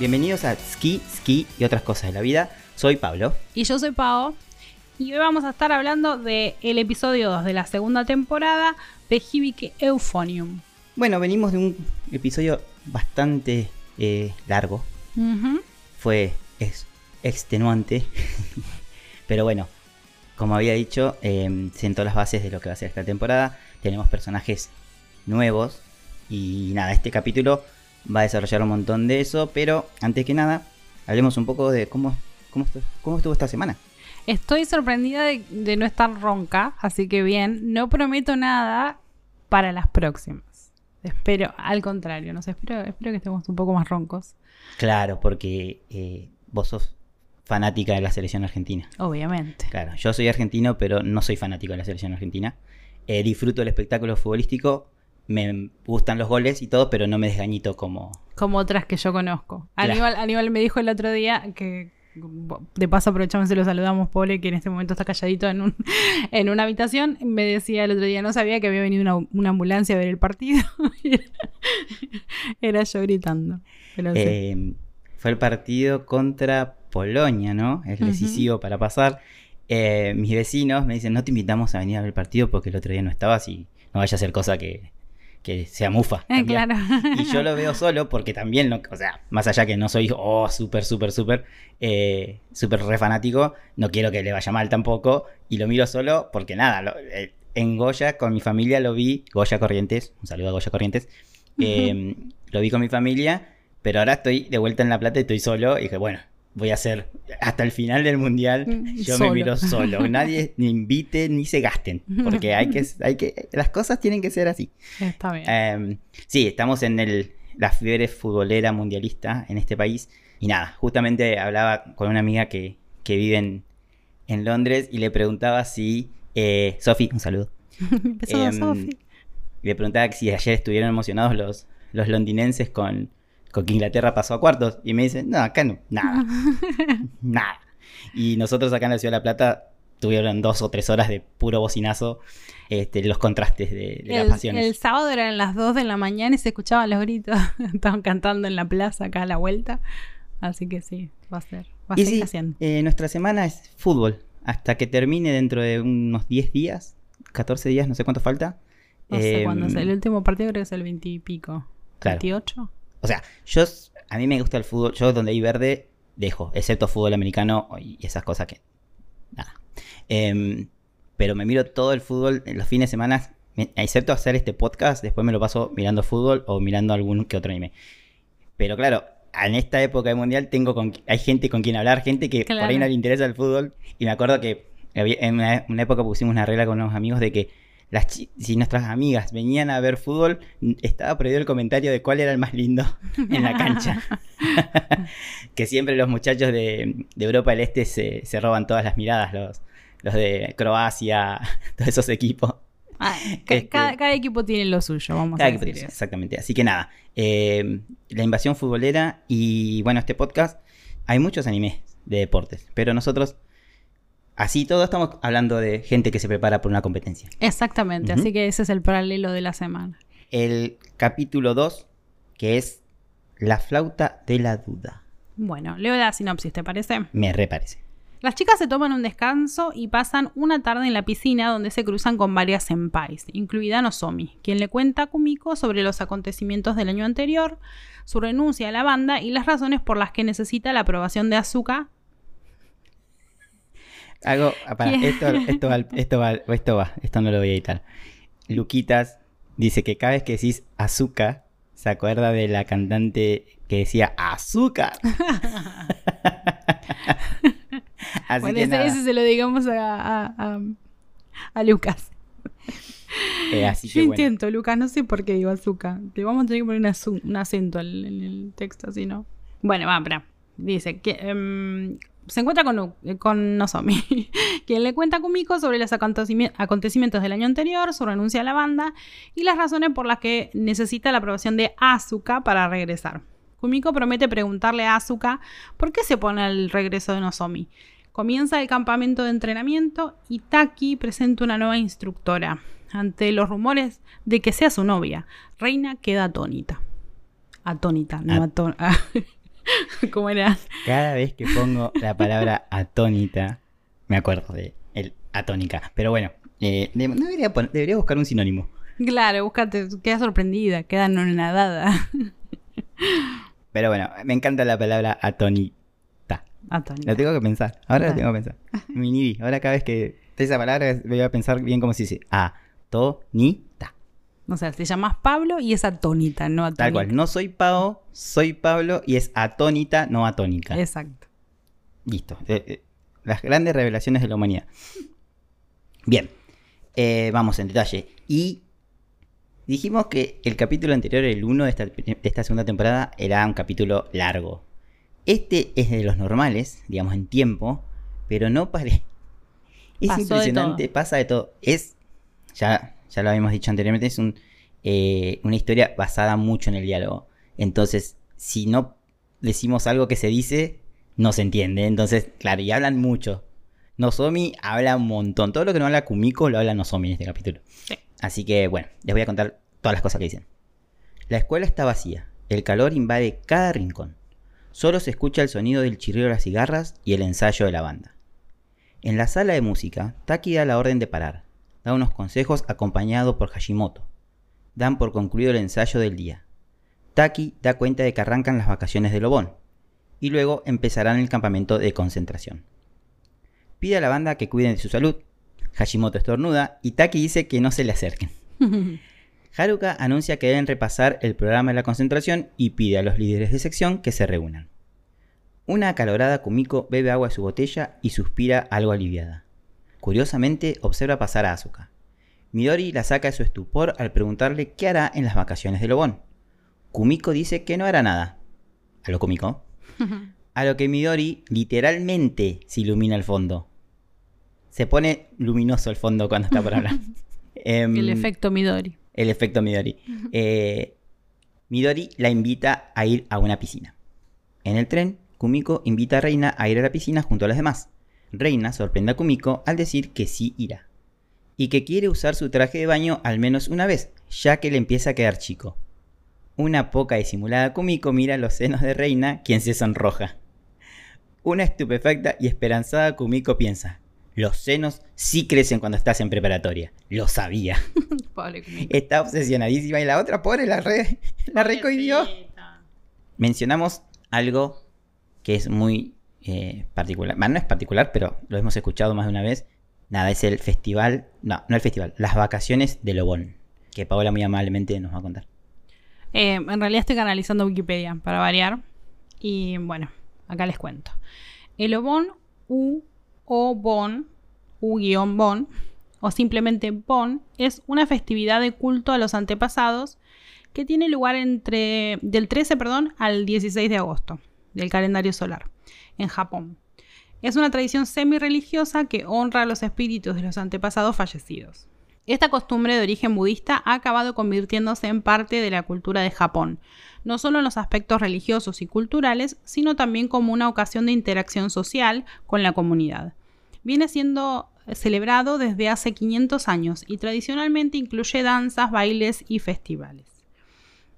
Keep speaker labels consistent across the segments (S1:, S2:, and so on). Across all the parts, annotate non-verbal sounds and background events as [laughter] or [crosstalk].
S1: Bienvenidos a Ski, Ski y otras cosas de la vida. Soy Pablo.
S2: Y yo soy Pau. Y hoy vamos a estar hablando del episodio 2 de la segunda temporada de Hibike Euphonium.
S1: Bueno, venimos de un episodio bastante eh, largo. Fue es, extenuante. [laughs] Pero bueno, como había dicho, eh, sentó las bases de lo que va a ser esta temporada. Tenemos personajes nuevos. Y nada, este capítulo va a desarrollar un montón de eso. Pero antes que nada, hablemos un poco de cómo, cómo, estu- cómo estuvo esta semana.
S2: Estoy sorprendida de, de no estar ronca, así que bien, no prometo nada para las próximas. Espero, al contrario, no sé, espero, espero que estemos un poco más roncos,
S1: Claro, porque eh, vos sos fanática de la selección argentina.
S2: obviamente.
S1: Claro, yo soy argentino, pero no soy fanático de la selección argentina. Eh, disfruto del espectáculo futbolístico, me gustan los goles y todo, pero no me desgañito como...
S2: Como otras que yo conozco.
S1: Claro.
S2: Aníbal, Aníbal me dijo el otro día que, de paso aprovechamos y lo saludamos, pobre, que en este momento está calladito en, un, [laughs] en una habitación. Me decía el otro día, no sabía que había venido una, una ambulancia a ver el partido. [laughs] Era yo gritando. Pero sí.
S1: Eh, fue el partido contra Polonia, ¿no? Es decisivo para pasar. Eh, mis vecinos me dicen, no te invitamos a venir a ver el partido porque el otro día no estabas y no vaya a ser cosa que, que sea mufa.
S2: Eh,
S1: también".
S2: claro.
S1: Y yo lo veo solo porque también, no, o sea, más allá que no soy, oh, súper, súper, súper, eh, súper re fanático, no quiero que le vaya mal tampoco. Y lo miro solo porque nada, lo- eh, en Goya con mi familia lo vi, Goya Corrientes, un saludo a Goya Corrientes, eh, lo vi con mi familia, pero ahora estoy de vuelta en La Plata y estoy solo y dije, bueno, voy a hacer hasta el final del mundial,
S2: Mm,
S1: yo
S2: solo.
S1: me miro solo, [laughs] nadie ni invite ni se gasten, porque hay que, hay que, las cosas tienen que ser así.
S2: Está bien.
S1: Eh, sí, estamos en el, la fiebre futbolera mundialista en este país. Y nada, justamente hablaba con una amiga que, que vive en, en Londres y le preguntaba si. Eh, Sofi, un saludo. [laughs]
S2: Empezó
S1: em,
S2: Sofi.
S1: Le preguntaba si ayer estuvieron emocionados los, los londinenses con, con que Inglaterra pasó a cuartos. Y me dicen, no, acá no, nada, [laughs] nada. Y nosotros acá en la Ciudad de La Plata tuvieron dos o tres horas de puro bocinazo este, los contrastes de, de las
S2: El,
S1: pasiones.
S2: el sábado eran las 2 de la mañana y se escuchaban los gritos. [laughs] Estaban cantando en la plaza acá a la vuelta. Así que sí, va a ser. Va a
S1: Y
S2: seguir
S1: sí,
S2: haciendo.
S1: eh, nuestra semana es fútbol. Hasta que termine dentro de unos 10 días, 14 días, no sé cuánto falta.
S2: No sé
S1: Eh,
S2: cuándo es. El último partido creo que es el 20 y pico.
S1: Claro.
S2: 28.
S1: O sea, yo a mí me gusta el fútbol. Yo donde hay verde, dejo. Excepto fútbol americano y esas cosas que... Nada. Em, pero me miro todo el fútbol en los fines de semana. Excepto hacer este podcast, después me lo paso mirando fútbol o mirando algún que otro anime. Pero claro, en esta época de mundial tengo con, hay gente con quien hablar, gente que por ahí no le interesa el fútbol. Y me acuerdo que en una época pusimos una regla con unos amigos de que las si nuestras amigas venían a ver fútbol, estaba prohibido el comentario de cuál era el más lindo [laughs] en la cancha. [laughs] que siempre los muchachos de, de Europa del Este se, se roban todas las miradas, los, los de Croacia, [laughs] todos esos equipos.
S2: Ah,
S1: Este-
S2: cada, cada equipo tiene lo suyo, vamos
S1: Cada
S2: a
S1: equipo
S2: decir eso.
S1: Exactamente. Así que nada, eh, la invasión futbolera y bueno, este podcast, hay muchos animes de deportes, pero nosotros, así todo, estamos hablando de gente que se prepara por una competencia.
S2: Exactamente, así que ese es el paralelo de la semana.
S1: El capítulo 2, que es la flauta de la duda.
S2: Bueno, leo la sinopsis, ¿te parece?
S1: Me reparece.
S2: Las chicas se toman un descanso y pasan una tarde en la piscina donde se cruzan con varias senpais, incluida Nozomi, quien le cuenta a Kumiko sobre los acontecimientos del año anterior, su renuncia a la banda y las razones por las que necesita la aprobación de Asuka.
S1: Hago, ah, esto, esto, va, esto, va, esto va, esto no lo voy a editar. Luquitas dice que cada vez que decís azúcar, se acuerda de la cantante que decía azúcar. [laughs] Así
S2: bueno,
S1: que
S2: ese,
S1: nada,
S2: ese se lo digamos a, a- a- a Lucas.
S1: eh, así
S2: Yo
S1: que bueno.
S2: intento, Lucas, no sé por qué digo Azuka. Le vamos a tener que poner un, acento en el texto, así no. Bueno, va, espera. Dice que em, se encuentra con, con Nozomi, [laughs] quien le cuenta a Kumiko sobre los acontecimi- acontecimientos del año anterior, su renuncia a la banda y las razones por las que necesita la aprobación de Asuka para regresar. Kumiko promete preguntarle a Asuka por qué se pone al regreso de Nozomi. Comienza el campamento de entrenamiento y Taki presenta una nueva instructora. Ante los rumores de que sea su novia, Reina queda atónita. Atónita, no atónita. [laughs] [laughs] ¿Cómo era?
S1: Cada vez que pongo la palabra atónita, me acuerdo de el atónica. Pero bueno, eh, de- debería, pon- debería buscar un sinónimo.
S2: Claro, búscate, queda sorprendida, queda nadada. [laughs]
S1: Pero bueno, me encanta la palabra atónita.
S2: Atónita.
S1: Lo tengo que pensar. Ahora lo tengo que pensar. [laughs] Me inhibí. Ahora cada vez que esa palabra voy a pensar bien cómo se dice. Atónita.
S2: O sea, te llamas Pablo y es atónita, no atónica.
S1: Tal cual. No soy Pau, soy Pablo y es atónita, no atónica.
S2: Exacto.
S1: Listo. Eh, eh, las grandes revelaciones de la humanidad. Bien. Eh, vamos en detalle. Y dijimos que el capítulo anterior, el 1 de esta, de esta segunda temporada, era un capítulo largo. Este es de los normales, digamos, en tiempo, pero no pare. [laughs] Es
S2: Pasó
S1: impresionante, pasa de todo. Es, ya, ya lo habíamos dicho anteriormente, es un, eh, una historia basada mucho en el diálogo. Entonces, si no decimos algo que se dice, no se entiende. Entonces, claro, y hablan mucho. Nozomi habla un montón. Todo lo que no habla Kumiko lo habla Nozomi en este capítulo.
S2: Sí.
S1: Así que, bueno, les voy a contar todas las cosas que dicen. La escuela está vacía. El calor invade cada rincón. Solo se escucha el sonido del chirrido de las cigarras y el ensayo de la banda. En la sala de música, Taki da la orden de parar. Da unos consejos acompañado por Hashimoto. Dan por concluido el ensayo del día. Taki da cuenta de que arrancan las vacaciones de Lobón. Y luego empezarán el campamento de concentración. Pide a la banda que cuiden de su salud. Hashimoto estornuda y Taki dice que no se le acerquen. [laughs] Haruka anuncia que deben repasar el programa de la concentración y pide a los líderes de sección que se reúnan. Una acalorada Kumiko bebe agua de su botella y suspira algo aliviada. Curiosamente observa pasar a Asuka. Midori la saca de su estupor al preguntarle qué hará en las vacaciones de Lobón. Kumiko dice que no hará nada. ¿A lo Kumiko? [laughs] A lo que Midori literalmente se ilumina el fondo. Se pone luminoso el fondo cuando está por hablar. [laughs] Em,
S2: el efecto Midori.
S1: el efecto Midori. Eh, Midori la invita a ir a una piscina. En el tren, Kumiko invita a Reina a ir a la piscina junto a las demás. Reina sorprende a Kumiko al decir que sí irá. Y que quiere usar su traje de baño al menos una vez, ya que le empieza a quedar chico. Una poca disimulada Kumiko mira los senos de Reina, quien se sonroja. Una estupefacta y esperanzada Kumiko piensa, los senos sí crecen cuando estás en preparatoria. Lo sabía. [laughs]
S2: Pobre Kumiko.
S1: Está obsesionadísima y la otra pobre la re, la recohidió. Mencionamos algo que es muy eh, particular. Bueno, no es particular, pero lo hemos escuchado más de una vez. Nada, es el festival. No, no el festival. Las vacaciones de Lobón. Que Paola muy amablemente nos va a contar.
S2: Eh, en realidad estoy canalizando Wikipedia para variar. Y bueno, acá les cuento. El Obon, U o Bon, U-Bon, o simplemente Bon, es una festividad de culto a los antepasados que tiene lugar entre del 13 perdón, al 16 de agosto del calendario solar en Japón. Es una tradición semi-religiosa que honra a los espíritus de los antepasados fallecidos. Esta costumbre de origen budista ha acabado convirtiéndose en parte de la cultura de Japón, no solo en los aspectos religiosos y culturales, sino también como una ocasión de interacción social con la comunidad. Viene siendo celebrado desde hace 500 años y tradicionalmente incluye danzas, bailes y festivales.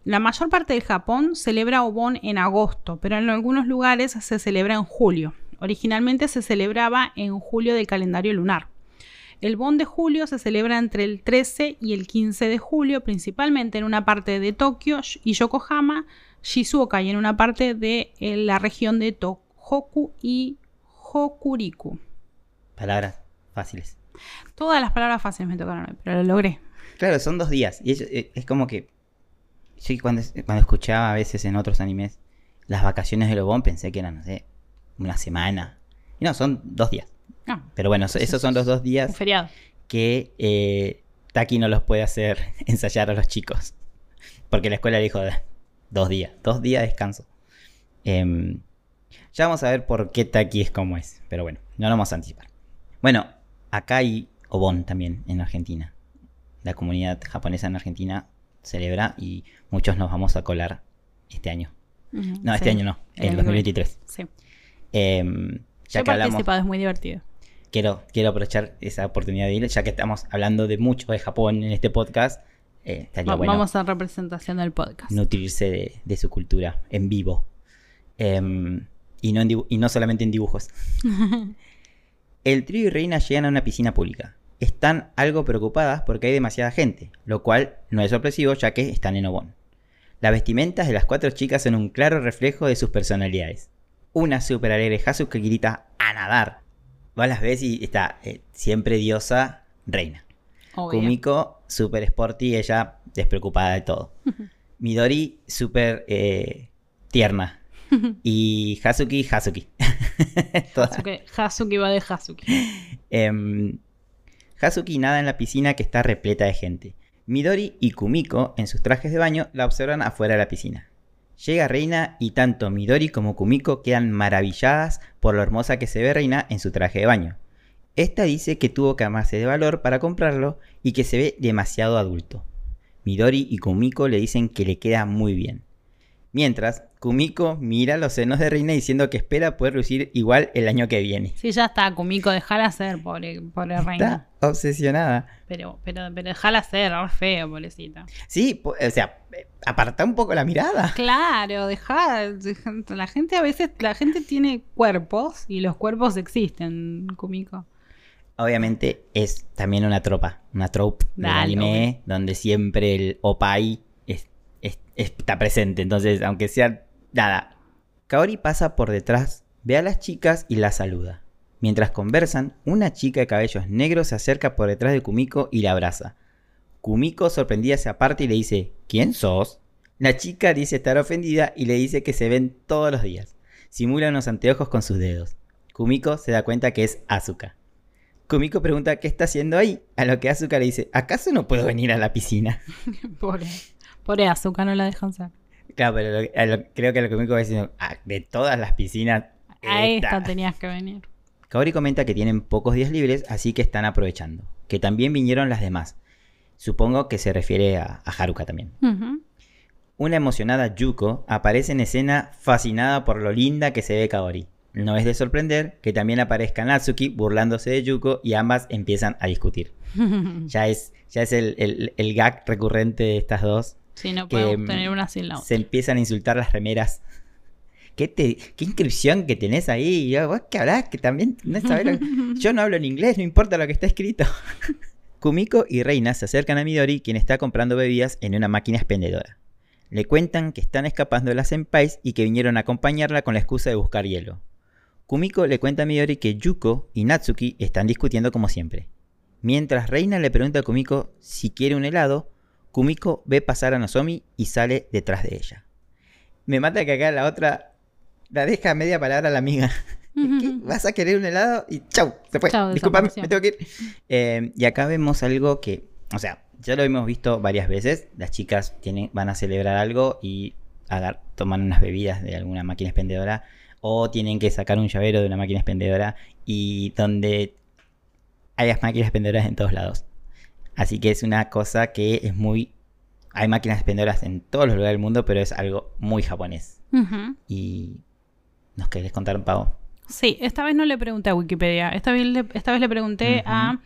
S2: La mayor parte del Japón celebra Obon en agosto, pero en algunos lugares se celebra en julio. Originalmente se celebraba en julio del calendario lunar. El Bon de julio se celebra entre el 13 y el 15 de julio, principalmente en una parte de Tokio y Yokohama, Shizuoka y en una parte de eh, la región de Tohoku y Hokuriku.
S1: Palabras fáciles.
S2: Todas las palabras fáciles me tocaron pero lo logré.
S1: Claro, son dos días. Y eh, es como que. Yo cuando, cuando escuchaba a veces en otros animes las vacaciones de Lobón pensé que eran, no sé, una semana. Y no, son dos días.
S2: Ah,
S1: Pero bueno, so- esos son los dos
S2: un
S1: días
S2: feriado.
S1: que eh, Taki no los puede hacer [laughs] ensayar a los chicos. Porque la escuela le dijo "Eh, dos días, dos días de descanso. Em, ya vamos a ver por qué Taki es como es. Pero bueno, no lo vamos a anticipar. Bueno, acá hay Obon también en Argentina. La comunidad japonesa en Argentina celebra y muchos nos vamos a colar este año. No, este
S2: sí.
S1: año no,
S2: El
S1: el
S2: año
S1: 2023.
S2: Sí.
S1: Em, ya
S2: Yo
S1: que hablamos,
S2: participado, es muy divertido.
S1: quiero, quiero aprovechar esa oportunidad de ir, ya que estamos hablando de mucho de Japón en este podcast. eh, estaría
S2: Va-
S1: bueno
S2: Vamos a representación del podcast.
S1: nutrirse de, de su cultura en vivo. Em, y, no en y no solamente en dibujos. [laughs] El trío y Reina llegan a una piscina pública. Están algo preocupadas porque hay demasiada gente, lo cual no es sorpresivo ya que están en Obon. Las vestimentas de las cuatro chicas son un claro reflejo de sus personalidades. Una super alegre Hasu que grita a nadar. Vos las ves y está eh, siempre diosa, reina.
S2: Obvio.
S1: Kumiko, super sporty, ella despreocupada de todo. [laughs] Midori, super eh, tierna. [laughs] Y Hazuki, Hazuki. [laughs] Toda-
S2: Hazuki, Hazuki va de Hazuki.
S1: Em, Hazuki nada en la piscina que está repleta de gente. Midori y Kumiko, en sus trajes de baño, la observan afuera de la piscina. Llega Reina y tanto Midori como Kumiko quedan maravilladas por lo hermosa que se ve Reina en su traje de baño. Esta dice que tuvo que armarse de valor para comprarlo y que se ve demasiado adulto. Midori y Kumiko le dicen que le queda muy bien. Mientras, Kumiko mira los senos de Reina diciendo que espera poder lucir igual el año que viene.
S2: Sí, ya está, Kumiko, dejala ser, pobre, pobre reina.
S1: Está obsesionada.
S2: Pero, pero, pero dejala ser, feo, pobrecita.
S1: Sí, o sea, aparta un poco la mirada.
S2: Claro, deja- La gente a veces, la gente tiene cuerpos y los cuerpos existen, Kumiko.
S1: Obviamente es también una tropa, una trope del
S2: Dale,
S1: anime donde siempre el opai está presente. Entonces, aunque sea nada, Kaori pasa por detrás, ve a las chicas y las saluda. Mientras conversan, una chica de cabellos negros se acerca por detrás de Kumiko y la abraza. Kumiko sorprendida se aparta y le dice, ¿quién sos? La chica dice estar ofendida y le dice que se ven todos los días. Simula unos anteojos con sus dedos. Kumiko se da cuenta que es Asuka. Kumiko pregunta qué está haciendo ahí, a lo que Asuka le dice, ¿acaso no puedo venir a la piscina? [laughs]
S2: Pobre, pobre Azuka, no la dejan ser.
S1: Claro, pero lo- a lo- creo que lo que va diciendo, "Ah, de todas las piscinas...
S2: A esta
S1: esta".
S2: tenías que venir.
S1: Kaori comenta que tienen pocos días libres, así que están aprovechando. Que también vinieron las demás. Supongo que se refiere a, a Haruka también. Una emocionada Yuko aparece en escena fascinada por lo linda que se ve Kaori. No es de sorprender que también aparezca Natsuki burlándose de Yuko y ambas empiezan a discutir. [laughs] Ya es, ya es el, el- el gag recurrente de estas dos.
S2: Sí, no
S1: Que,
S2: podemos
S1: mm,
S2: tener una sin la otra.
S1: Se empiezan a insultar las remeras. ¿Qué, te, qué inscripción que tenés ahí? Yo, ¿Vos qué hablás? Que también no sabés que- [laughs] Yo no hablo en inglés, no importa lo que está escrito. [laughs] Kumiko y Reina se acercan a Midori, quien está comprando bebidas en una máquina expendedora. Le cuentan que están escapando de las senpais y que vinieron a acompañarla con la excusa de buscar hielo. Kumiko le cuenta a Midori que Yuko y Natsuki están discutiendo como siempre. Mientras Reina le pregunta a Kumiko si quiere un helado, Kumiko ve pasar a Nozomi y sale detrás de ella. Me mata que acá la otra la deja a media palabra a la amiga. [laughs] ¿Vas a querer un helado? Y chau, se fue.
S2: Chau,
S1: Disculpame, me tengo que ir. Eh, y acá vemos algo que, o sea, ya lo hemos visto varias veces. Las chicas tienen, van a celebrar algo y agar- toman unas bebidas de alguna máquina expendedora o tienen que sacar un llavero de una máquina expendedora y donde hay las máquinas expendedoras en todos lados. Así que es una cosa que es muy... Hay máquinas expendedoras en todos los lugares del mundo, pero es algo muy japonés. Y... ¿Nos querés contar un pavo?
S2: Sí, esta vez no le pregunté a Wikipedia. Esta vez le, esta vez le pregunté a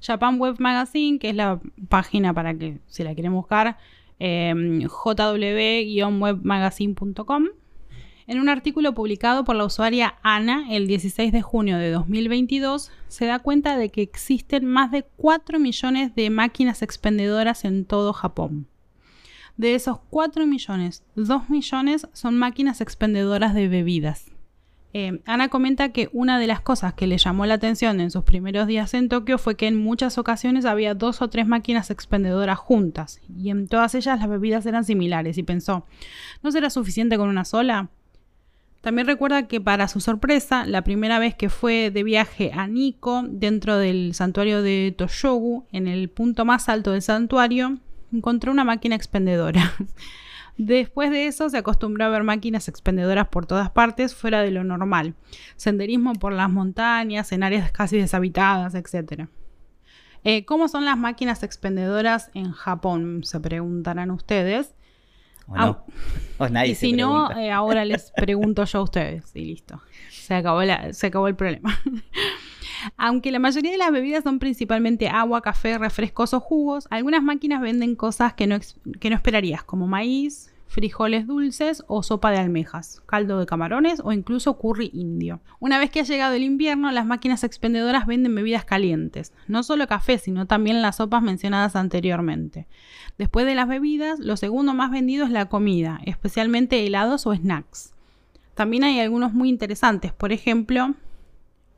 S2: Japan Web Magazine, que es la página para que, si la quieren buscar, eh, jw-webmagazine.com. En un artículo publicado por la usuaria Ana el 16 de junio de 2022, se da cuenta de que existen más de 4 millones de máquinas expendedoras en todo Japón. De esos 4 millones, 2 millones son máquinas expendedoras de bebidas. Eh, Ana comenta que una de las cosas que le llamó la atención en sus primeros días en Tokio fue que en muchas ocasiones había dos o tres máquinas expendedoras juntas y en todas ellas las bebidas eran similares y pensó, ¿no será suficiente con una sola? También recuerda que para su sorpresa, la primera vez que fue de viaje a Nikko, dentro del santuario de Toshogu, en el punto más alto del santuario, encontró una máquina expendedora. [laughs] Después de eso se acostumbró a ver máquinas expendedoras por todas partes fuera de lo normal. Senderismo por las montañas, en áreas casi deshabitadas, etc. Eh, ¿Cómo son las máquinas expendedoras en Japón? Se preguntarán ustedes.
S1: ¿O no? [laughs] O nadie
S2: y si no, eh, ahora les [laughs] pregunto yo a ustedes. Y listo. Se acabó, la- se acabó el problema. [laughs] Aunque la mayoría de las bebidas son principalmente agua, café, refrescos o jugos, algunas máquinas venden cosas que no, que no esperarías, como maíz, frijoles dulces o sopa de almejas, caldo de camarones o incluso curry indio. Una vez que ha llegado el invierno, las máquinas expendedoras venden bebidas calientes, no solo café, sino también las sopas mencionadas anteriormente. Después de las bebidas, lo segundo más vendido es la comida, especialmente helados o snacks. También hay algunos muy interesantes, por ejemplo,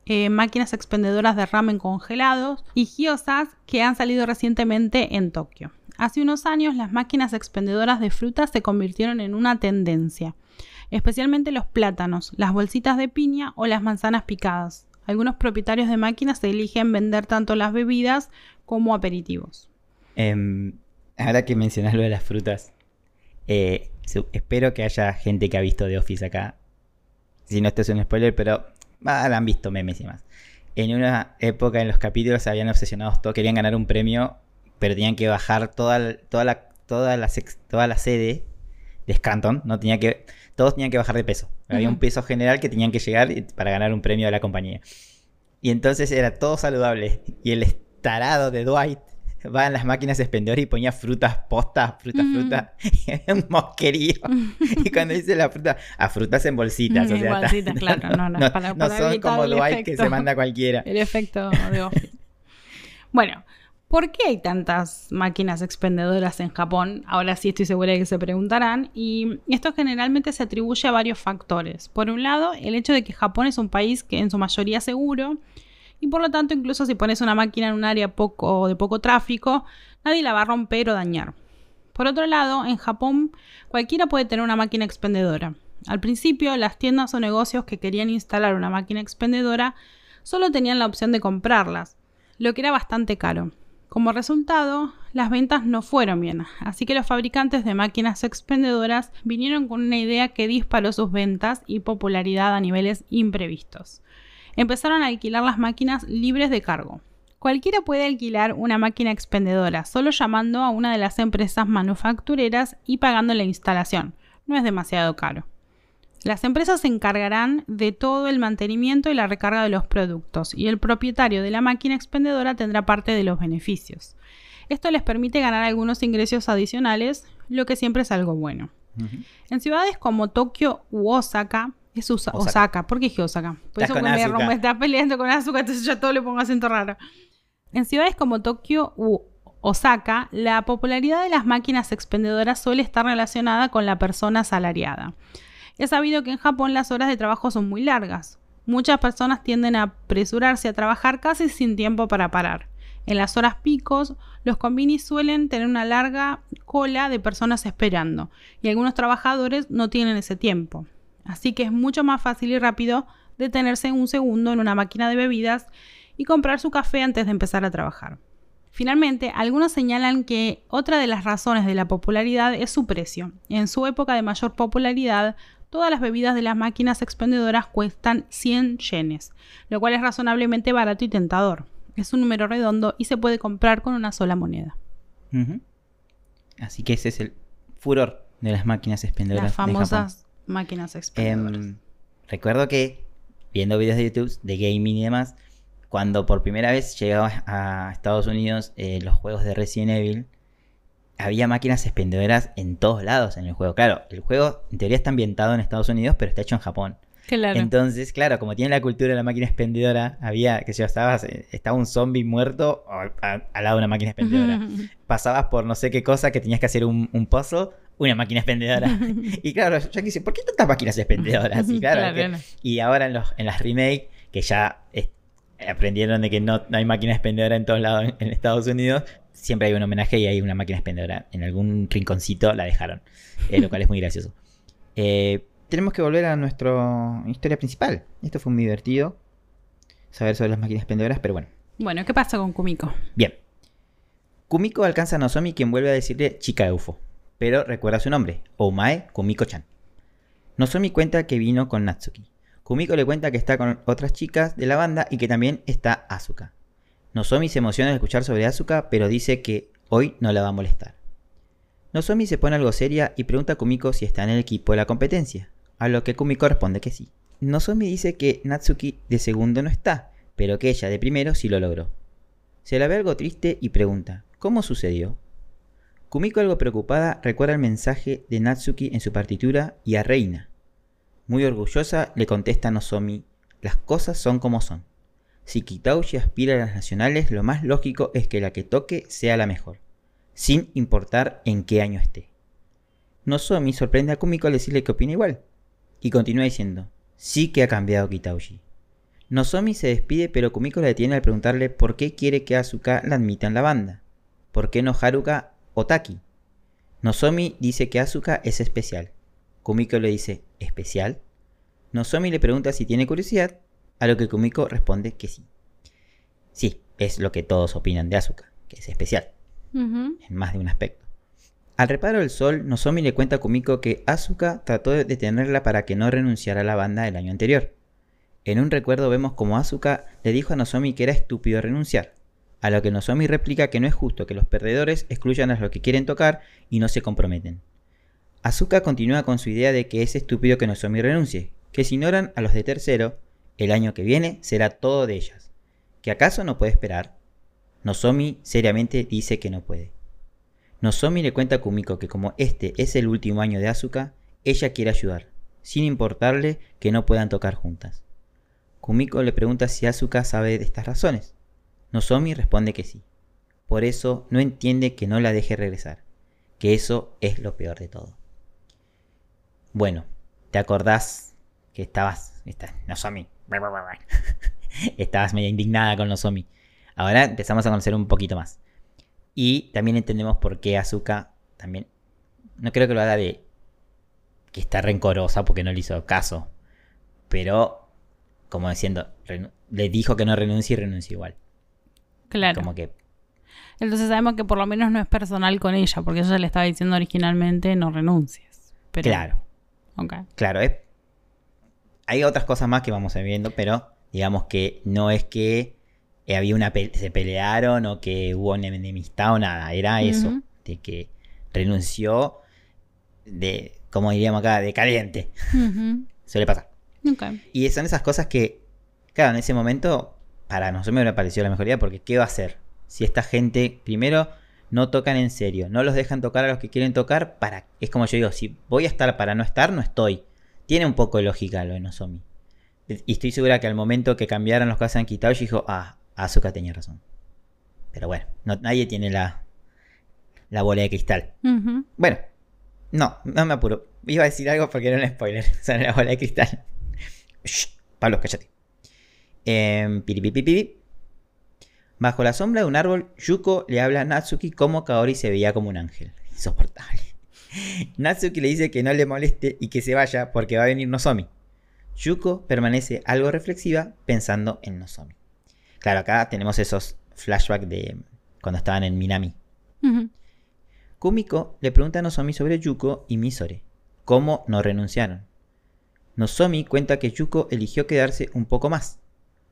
S2: eh, máquinas expendedoras de ramen congelados y giosas que han salido recientemente en Tokio. Hace unos años las máquinas expendedoras de frutas se convirtieron en una tendencia, especialmente los plátanos, las bolsitas de piña o las manzanas picadas. Algunos propietarios de máquinas eligen vender tanto las bebidas como aperitivos.
S1: Em, ahora que mencionas lo de las frutas, eh, espero que haya gente que ha visto The Office acá. Si no, esto es un spoiler, pero han visto memes y más. En una época en los capítulos se habían obsesionado todos, querían ganar un premio pero tenían que bajar toda, toda, la, toda, la, toda la sede de Scranton, ¿no? Tenía que, todos tenían que bajar de peso. Había un peso general que tenían que llegar para ganar un premio de la compañía. Y entonces era todo saludable. Y el estarado de Dwight va en las máquinas expendedoras y ponía frutas postas, frutas, frutas. [laughs] un mosquerío. y cuando dice la fruta, a frutas en bolsitas.
S2: o sea, bolsitas, claro. No, no, [laughs] para,
S1: no son como Dwight que se manda cualquiera.
S2: El efecto de Bueno, ¿Por qué hay tantas máquinas expendedoras en Japón? Ahora sí estoy segura de que se preguntarán. Y esto generalmente se atribuye a varios factores. Por un lado, el hecho de que Japón es un país que en su mayoría es seguro. Y por lo tanto, incluso si pones una máquina en un área de poco tráfico, nadie la va a romper o dañar. Por otro lado, en Japón cualquiera puede tener una máquina expendedora. Al principio, las tiendas o negocios que querían instalar una máquina expendedora solo tenían la opción de comprarlas, lo que era bastante caro. Como resultado, las ventas no fueron bien, así que los fabricantes de máquinas expendedoras vinieron con una idea que disparó sus ventas y popularidad a niveles imprevistos. Empezaron a alquilar las máquinas libres de cargo. Cualquiera puede alquilar una máquina expendedora solo llamando a una de las empresas manufactureras y pagando la instalación. No es demasiado caro. Las empresas se encargarán de todo el mantenimiento y la recarga de los productos y el propietario de la máquina expendedora tendrá parte de los beneficios. Esto les permite ganar algunos ingresos adicionales, lo que siempre es algo bueno. En ciudades como Tokio u Osaka, es Osaka. ¿por qué dije Osaka? Por eso me está peleando con azúcar, entonces yo todo le pongo acento raro. En ciudades como Tokio u Osaka, la popularidad de las máquinas expendedoras suele estar relacionada con la persona asalariada. Es sabido que en Japón las horas de trabajo son muy largas. Muchas personas tienden a apresurarse a trabajar casi sin tiempo para parar. En las horas picos, los combinis suelen tener una larga cola de personas esperando y algunos trabajadores no tienen ese tiempo. Así que es mucho más fácil y rápido detenerse un segundo en una máquina de bebidas y comprar su café antes de empezar a trabajar. Finalmente, algunos señalan que otra de las razones de la popularidad es su precio. En su época de mayor popularidad, todas las bebidas de las máquinas expendedoras cuestan 100 yenes, lo cual es razonablemente barato y tentador. Es un número redondo y se puede comprar con una sola moneda.
S1: Así que ese es el furor de las máquinas expendedoras.
S2: Las famosas máquinas expendedoras.
S1: Em, recuerdo que viendo videos de YouTube de gaming y demás, cuando por primera vez llegaba a Estados Unidos eh, los juegos de Resident Evil, había máquinas expendedoras en todos lados en el juego. Claro, el juego en teoría está ambientado en Estados Unidos, pero está hecho en Japón.
S2: Claro.
S1: Entonces, claro, como tiene la cultura de la máquina expendedora, había, que si estabas, estaba un zombie muerto al lado de una máquina expendedora. [laughs] Pasabas por no sé qué cosa que tenías que hacer un, un puzzle, una máquina expendedora. [laughs] y claro, yo quise, ¿por qué tantas máquinas [laughs] expendedoras? Y, claro, y ahora en, los, en las remake, que ya aprendieron de que no, hay máquina expendedora en todos lados en Estados Unidos, siempre hay un homenaje y hay una máquina expendedora. En algún rinconcito la dejaron, eh, lo cual es muy gracioso. Eh, tenemos que volver a nuestra historia principal. Esto fue muy divertido. Saber sobre las máquinas expendedoras, pero bueno.
S2: Bueno, ¿qué pasa con Kumiko?
S1: Bien. Kumiko alcanza a Nozomi quien vuelve a decirle chica de UFO. Pero recuerda su nombre, Omae Kumiko-chan. Nozomi cuenta que vino con Natsuki. Kumiko le cuenta que está con otras chicas de la banda y que también está Asuka. Nozomi se emociona al escuchar sobre Asuka, pero dice que hoy no la va a molestar. Nozomi se pone algo seria y pregunta a Kumiko si está en el equipo de la competencia, a lo que Kumiko responde que sí. Nozomi dice que Natsuki de segundo no está, pero que ella de primero sí lo logró. Se la ve algo triste y pregunta, ¿cómo sucedió? Kumiko algo preocupada recuerda el mensaje de Natsuki en su partitura y a Reina. Muy orgullosa le contesta Nozomi, las cosas son como son. Si Kitauji aspira a las nacionales, lo más lógico es que la que toque sea la mejor, sin importar en qué año esté. Nozomi sorprende a Kumiko al decirle que opina igual, y continúa diciendo, sí que ha cambiado Kitauji. Nozomi se despide pero Kumiko la detiene al preguntarle por qué quiere que Asuka la admita en la banda. ¿Por qué no Haruka o Taki? Nozomi dice que Asuka es especial. Kumiko le dice, ¿especial? Nozomi le pregunta si tiene curiosidad, a lo que Kumiko responde que sí. Sí, es lo que todos opinan de Asuka, que es especial, en más de un aspecto. Al reparo del sol, Nozomi le cuenta a Kumiko que Asuka trató de detenerla para que no renunciara a la banda el año anterior. En un recuerdo vemos como Asuka le dijo a Nozomi que era estúpido renunciar, a lo que Nozomi replica que no es justo que los perdedores excluyan a los que quieren tocar y no se comprometen. Asuka continúa con su idea de que es estúpido que Nozomi renuncie, que si ignoran a los de tercero, el año que viene será todo de ellas. ¿Que acaso no puede esperar? Nozomi seriamente dice que no puede. Nozomi le cuenta a Kumiko que como este es el último año de Asuka, ella quiere ayudar, sin importarle que no puedan tocar juntas. Kumiko le pregunta si Asuka sabe de estas razones. Nozomi responde que sí. Por eso no entiende que no la deje regresar, que eso es lo peor de todo. Bueno, ¿te acordás que estabas, esta, Nozomi, [laughs] estabas medio indignada con Nozomi? Ahora empezamos a conocer un poquito más. Y también entendemos por qué Asuka también, no creo que lo haga de que está rencorosa porque no le hizo caso, pero como diciendo, le dijo que no renuncie y renunció igual.
S2: Claro.
S1: Como que.
S2: Entonces sabemos que por lo menos no es personal con ella, porque ella le estaba diciendo originalmente no renuncies.
S1: Claro. Claro. Hay otras cosas más que vamos a ir viendo, pero digamos que no es que había una se pelearon o que hubo una enemistad o nada. Era eso, de que renunció de, como diríamos acá, de caliente. [laughs] Suele pasar. Y son esas cosas que, claro, en ese momento, para nosotros me hubiera parecido la mejoría porque ¿qué va a hacer? Si esta gente, primero, no tocan en serio, no los dejan tocar a los que quieren tocar, para es como yo digo, si voy a estar para no estar, no estoy. Tiene un poco de lógica lo de Nozomi. Y estoy segura que al momento que cambiaron los que se han quitado, yo dijo, ah, Azuka tenía razón. Pero bueno, nadie tiene la, la bola de cristal. Bueno, no, no me apuro. Iba a decir algo porque era un spoiler. [laughs] O sea, la bola de cristal. Pablo, cállate. Eh, Bajo la sombra de un árbol, Yuko le habla a Natsuki como Kaori se veía como un ángel. Insoportable. [laughs] Natsuki le dice que no le moleste y que se vaya porque va a venir Nozomi. Yuko permanece algo reflexiva pensando en Nozomi. Claro, acá tenemos esos flashbacks de cuando estaban en Minami. Kumiko le pregunta a Nozomi sobre Yuko y Misore, cómo no renunciaron. Nozomi cuenta que Yuko eligió quedarse un poco más.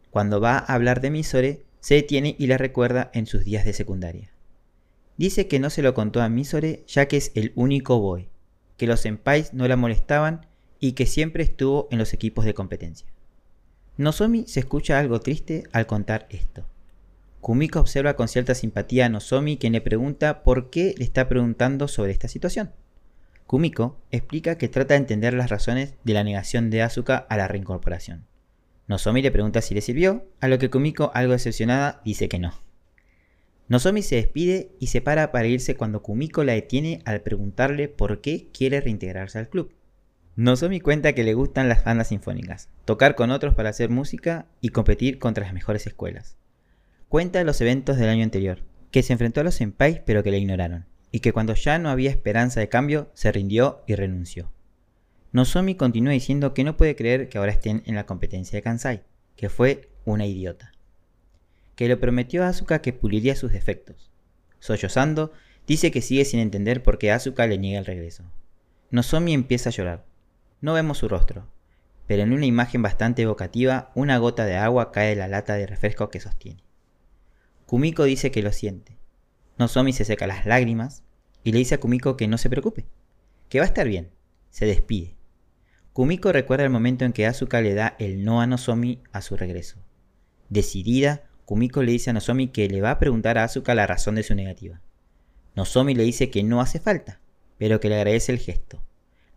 S1: Cuando va a hablar de Misore, se detiene y la recuerda en sus días de secundaria. Dice que no se lo contó a Misore ya que es el único boy, que los senpais no la molestaban y que siempre estuvo en los equipos de competencia. Nozomi se escucha algo triste al contar esto. Kumiko observa con cierta simpatía a Nozomi quien le pregunta por qué le está preguntando sobre esta situación. Kumiko explica que trata de entender las razones de la negación de Asuka a la reincorporación. Nozomi le pregunta si le sirvió, a lo que Kumiko, algo decepcionada, dice que no. Nozomi se despide y se para para irse cuando Kumiko la detiene al preguntarle por qué quiere reintegrarse al club. Nozomi cuenta que le gustan las bandas sinfónicas, tocar con otros para hacer música y competir contra las mejores escuelas. Cuenta los eventos del año anterior, que se enfrentó a los senpais pero que le ignoraron y que cuando ya no había esperanza de cambio, se rindió y renunció. Nozomi continúa diciendo que no puede creer que ahora estén en la competencia de Kansai, que fue una idiota. Que le prometió a Asuka que puliría sus defectos. Sollozando, dice que sigue sin entender por qué Asuka le niega el regreso. Nozomi empieza a llorar. No vemos su rostro, pero en una imagen bastante evocativa, una gota de agua cae de la lata de refresco que sostiene. Kumiko dice que lo siente, Nozomi se seca las lágrimas y le dice a Kumiko que no se preocupe, que va a estar bien. Se despide. Kumiko recuerda el momento en que Asuka le da el no a Nozomi a su regreso. Decidida, Kumiko le dice a Nozomi que le va a preguntar a Asuka la razón de su negativa. Nozomi le dice que no hace falta, pero que le agradece el gesto.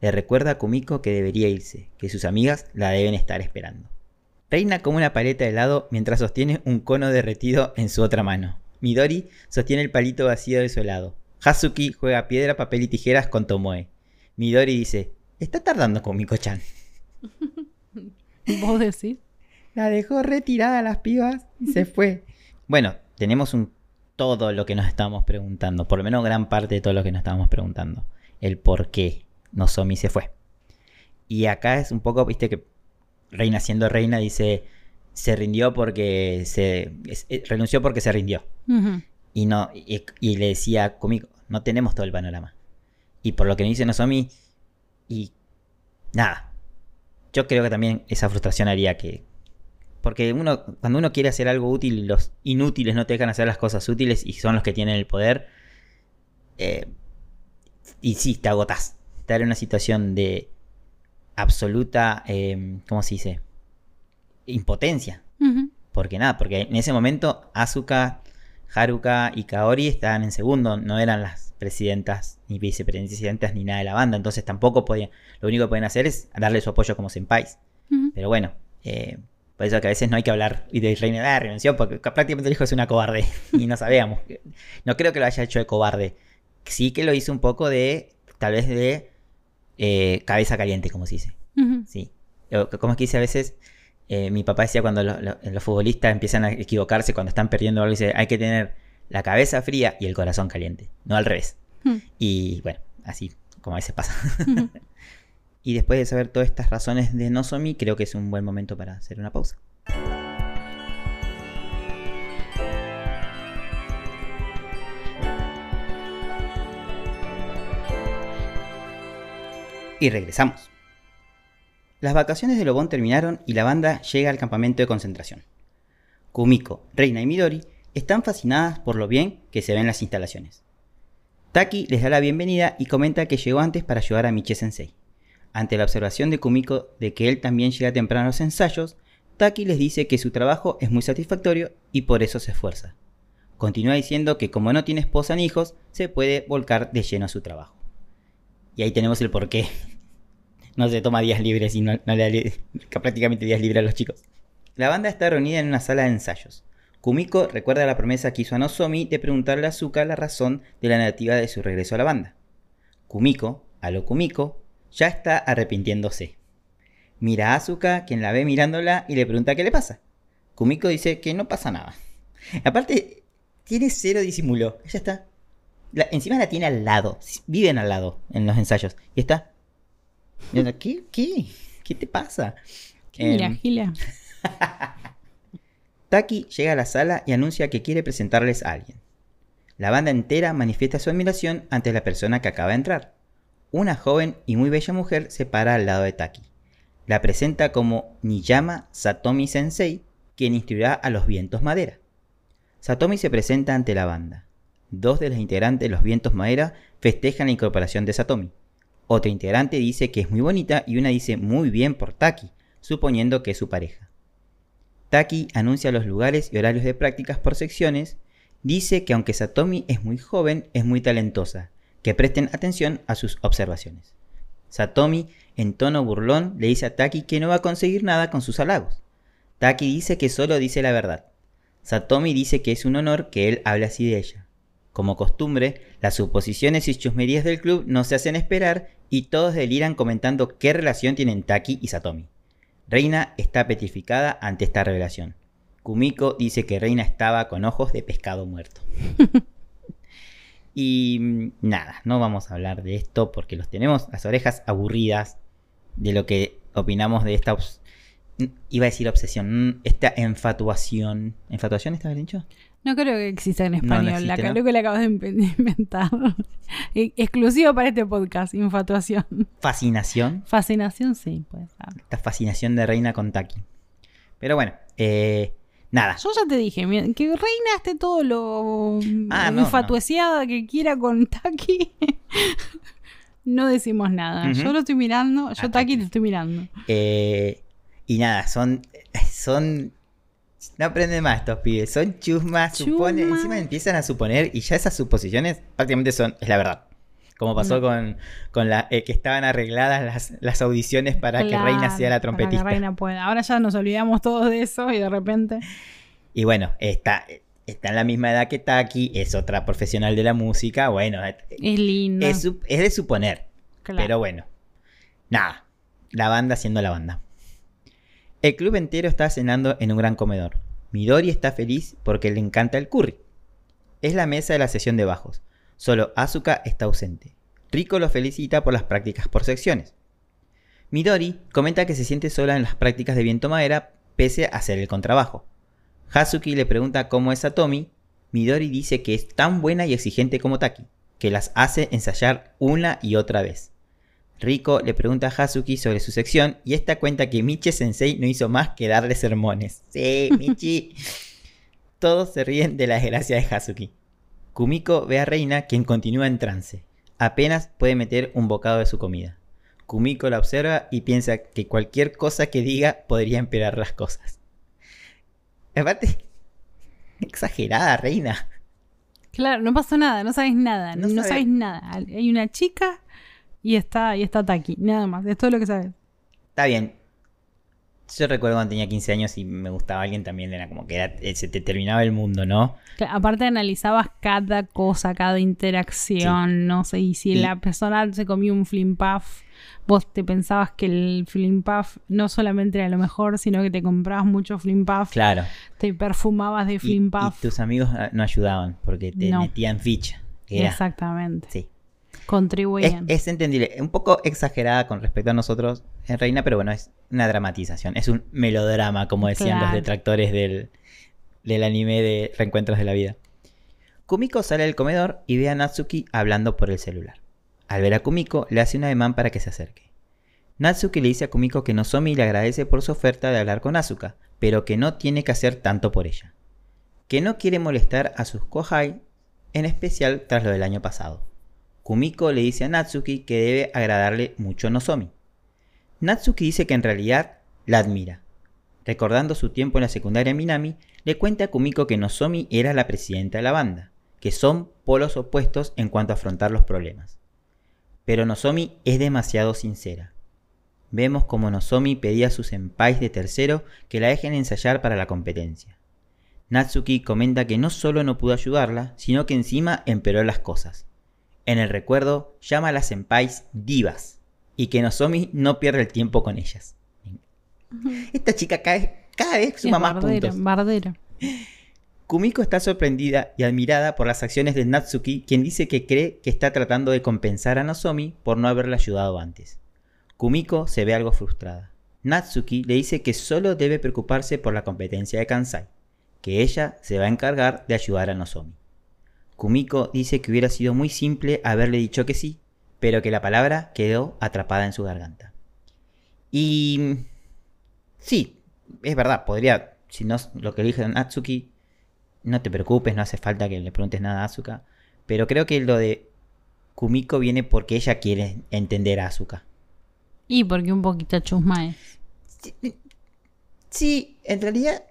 S1: Le recuerda a Kumiko que debería irse, que sus amigas la deben estar esperando. Reina como una paleta de helado mientras sostiene un cono derretido en su otra mano. Midori sostiene el palito vacío de su helado. Hazuki juega piedra, papel y tijeras con Tomoe. Midori dice, está tardando Kumiko-chan.
S2: ¿Vos decís?
S1: La dejó retirada a las pibas y se fue. Bueno, tenemos un todo lo que nos estábamos preguntando, por lo menos gran parte de todo lo que nos estábamos preguntando. El por qué Nozomi se fue. Y acá es un poco, viste que Reina siendo reina dice, se rindió porque se... Eh, renunció porque se rindió. Y no y, le decía conmigo, no tenemos todo el panorama. Y por lo que me dice Nozomi, y nada. Yo creo que también esa frustración haría que, porque uno, cuando uno quiere hacer algo útil, los inútiles no te dejan hacer las cosas útiles y son los que tienen el poder. Eh, y sí, te agotas. Te en una situación de absoluta, eh, ¿cómo se dice? Impotencia. Porque nada, porque en ese momento Asuka, Haruka y Kaori estaban en segundo, no eran las presidentas ni vicepresidentas ni nada de la banda, entonces tampoco podían, lo único que pueden hacer es darle su apoyo como senpais. Pero bueno, eh, por eso que a veces no hay que hablar y de Reina de renunció porque prácticamente el hijo es una cobarde [laughs] y no sabíamos. No creo que lo haya hecho de cobarde. Sí que lo hizo un poco de, tal vez de eh, cabeza caliente, como se dice. Sí. Como es que dice a veces, eh, mi papá decía cuando los futbolistas empiezan a equivocarse, cuando están perdiendo algo, dice, hay que tener la cabeza fría y el corazón caliente, no al revés. Y bueno, así como a veces pasa. [laughs] Y después de saber todas estas razones de Nozomi, creo que es un buen momento para hacer una pausa. Y regresamos. Las vacaciones de Lobón terminaron y la banda llega al campamento de concentración. Kumiko, Reina y Midori están fascinadas por lo bien que se ven las instalaciones. Taki les da la bienvenida y comenta que llegó antes para ayudar a Miche Sensei. Ante la observación de Kumiko de que él también llega temprano a los ensayos, Taki les dice que su trabajo es muy satisfactorio y por eso se esfuerza. Continúa diciendo que como no tiene esposa ni hijos, se puede volcar de lleno a su trabajo. Y ahí tenemos el porqué. No se toma días libres y no, le da prácticamente días libres a los chicos. La banda está reunida en una sala de ensayos. Kumiko recuerda la promesa que hizo a Nozomi de preguntarle a Azuka la razón de la negativa de su regreso a la banda. Kumiko, a lo Kumiko, ya está arrepintiéndose. Mira a Asuka, quien la ve mirándola, y le pregunta qué le pasa. Kumiko dice que no pasa nada. Aparte, tiene cero disimulo. Ella está. encima la tiene al lado. Viven al lado en los ensayos. Y está. ¿Qué? ¿Qué? ¿Qué te pasa?
S2: Mira, em, Gila. [laughs]
S1: Taki llega a la sala y anuncia que quiere presentarles a alguien. La banda entera manifiesta su admiración ante la persona que acaba de entrar una joven y muy bella mujer se para al lado de Taki. La presenta como Niyama Satomi Sensei, quien instruirá a los vientos madera. Satomi se presenta ante la banda. Dos de los integrantes de los vientos madera festejan la incorporación de Satomi. Otra integrante dice que es muy bonita y una dice muy bien por Taki, suponiendo que es su pareja. Taki anuncia los lugares y horarios de prácticas por secciones, dice que aunque Satomi es muy joven, es muy talentosa, que presten atención a sus observaciones. Satomi, en tono burlón, le dice a Taki que no va a conseguir nada con sus halagos. Taki dice que solo dice la verdad. Satomi dice que es un honor que él hable así de ella. Como costumbre, las suposiciones y chusmerías del club no se hacen esperar y todos deliran comentando qué relación tienen Taki y Satomi. Reina está petrificada ante esta revelación. Kumiko dice que Reina estaba con ojos de pescado muerto. [laughs] Y mm, nada, no vamos a hablar de esto porque los tenemos las orejas aburridas de lo que opinamos de esta... Iba a decir obsesión, mm, esta enfatuación. ¿Enfatuación estaba bien dicho?
S2: No creo que exista en español, la, creo que la acabas [laughs] de inventar. E-, exclusivo para este podcast, infatuación.
S1: ¿Fascinación?
S2: Fascinación, sí, pues.
S1: Esta fascinación de Reina con Taki. Pero bueno, eh, Nada.
S2: Yo ya te dije, que Reina esté todo lo ah, que quiera con Taki. [laughs] no decimos nada. Yo lo estoy mirando, yo Taki te estoy mirando.
S1: Eh, y nada, son, son No aprenden más estos pibes. Son chusmas, suponen,
S2: Chusmas.
S1: encima empiezan a suponer y ya esas suposiciones prácticamente son, es la verdad. Como pasó con, con la eh, que estaban arregladas las, las audiciones para que Reina sea la
S2: para
S1: trompetista.
S2: que Reina pueda. Ahora ya nos olvidamos todos de eso y de repente.
S1: Y bueno, está, está en la misma edad que Taki, es otra profesional de la música. Bueno, es,
S2: Es lindo.
S1: es es de suponer.
S2: Claro.
S1: Pero bueno, nada, la banda siendo la banda. El club entero está cenando en un gran comedor. Midori está feliz porque le encanta el curry. Es la mesa de la sesión de bajos. Solo Asuka está ausente. Rico lo felicita por las prácticas por secciones. Midori comenta que se siente sola en las prácticas de viento madera pese a hacer el contrabajo. Hazuki le pregunta cómo es Atomi. Midori dice que es tan buena y exigente como Taki, que las hace ensayar una y otra vez. Riko le pregunta a Hazuki sobre su sección y esta cuenta que Michi Sensei no hizo más que darle sermones. Sí, [laughs] Michi. Todos se ríen de la desgracia de Hazuki. Kumiko ve a Reina, quien continúa en trance. Apenas puede meter un bocado de su comida. Kumiko la observa y piensa que cualquier cosa que diga podría empeorar las cosas. Aparte, [laughs] exagerada, Reina.
S2: Claro, no pasó nada, no sabes nada,
S1: No
S2: no,
S1: sabe-
S2: sabes nada. Hay una chica y está, y está Taki, nada más, es todo lo que sabes.
S1: Está bien. Yo recuerdo cuando tenía 15 años y me gustaba alguien también, era como que era- eh, se te terminaba el mundo, ¿no?
S2: Aparte analizabas cada cosa, cada interacción, no sé, y si
S1: Y-
S2: la persona se comió un flim puff, vos te pensabas que el flim puff no solamente era lo mejor, sino que te comprabas mucho flim puff,
S1: Claro.
S2: te perfumabas de
S1: Y,
S2: flim
S1: y
S2: puff.
S1: tus amigos ah, no ayudaban porque te
S2: No.
S1: metían ficha. Era,
S2: Exactamente.
S1: sí. Es,
S2: Contribuían.
S1: es entendible. Un poco exagerada con respecto a nosotros en Reina, pero bueno, es una dramatización. Es un melodrama, como decían los detractores del, del anime de Reencuentros de la Vida. Kumiko sale del comedor y ve a Natsuki hablando por el celular. Al ver a Kumiko, le hace un ademán para que se acerque. Natsuki le dice a Kumiko que Nozomi le agradece por su oferta de hablar con Asuka, pero que no tiene que hacer tanto por ella. Que no quiere molestar a sus kohai, en especial tras lo del año pasado. Kumiko le dice a Natsuki que debe agradarle mucho a Nozomi. Natsuki dice que en realidad la admira. Recordando su tiempo en la secundaria Minami, le cuenta a Kumiko que Nozomi era la presidenta de la banda, que son polos opuestos en cuanto a afrontar los problemas. Pero Nozomi es demasiado sincera. Vemos como Nozomi pedía a sus senpais de tercero que la dejen ensayar para la competencia. Natsuki comenta que no solo no pudo ayudarla, sino que encima empeoró las cosas. En el recuerdo llama a las senpais divas y que Nozomi no pierde el tiempo con ellas. Esta chica cada, cada vez suma
S2: Es
S1: más
S2: bardera,
S1: puntos.
S2: bardera.
S1: Kumiko está sorprendida y admirada por las acciones de Natsuki, quien dice que cree que está tratando de compensar a Nozomi por no haberla ayudado antes. Kumiko se ve algo frustrada. Natsuki le dice que solo debe preocuparse por la competencia de Kansai, que ella se va a encargar de ayudar a Nozomi. Kumiko dice que hubiera sido muy simple haberle dicho que sí, pero que la palabra quedó atrapada en su garganta. Y... Sí, es verdad, podría, si no lo que dije Natsuki, no te preocupes, no hace falta que le preguntes nada a Asuka. Pero creo que lo de Kumiko viene porque ella quiere entender a Asuka.
S2: Y porque un poquito chusma es.
S1: Sí, en realidad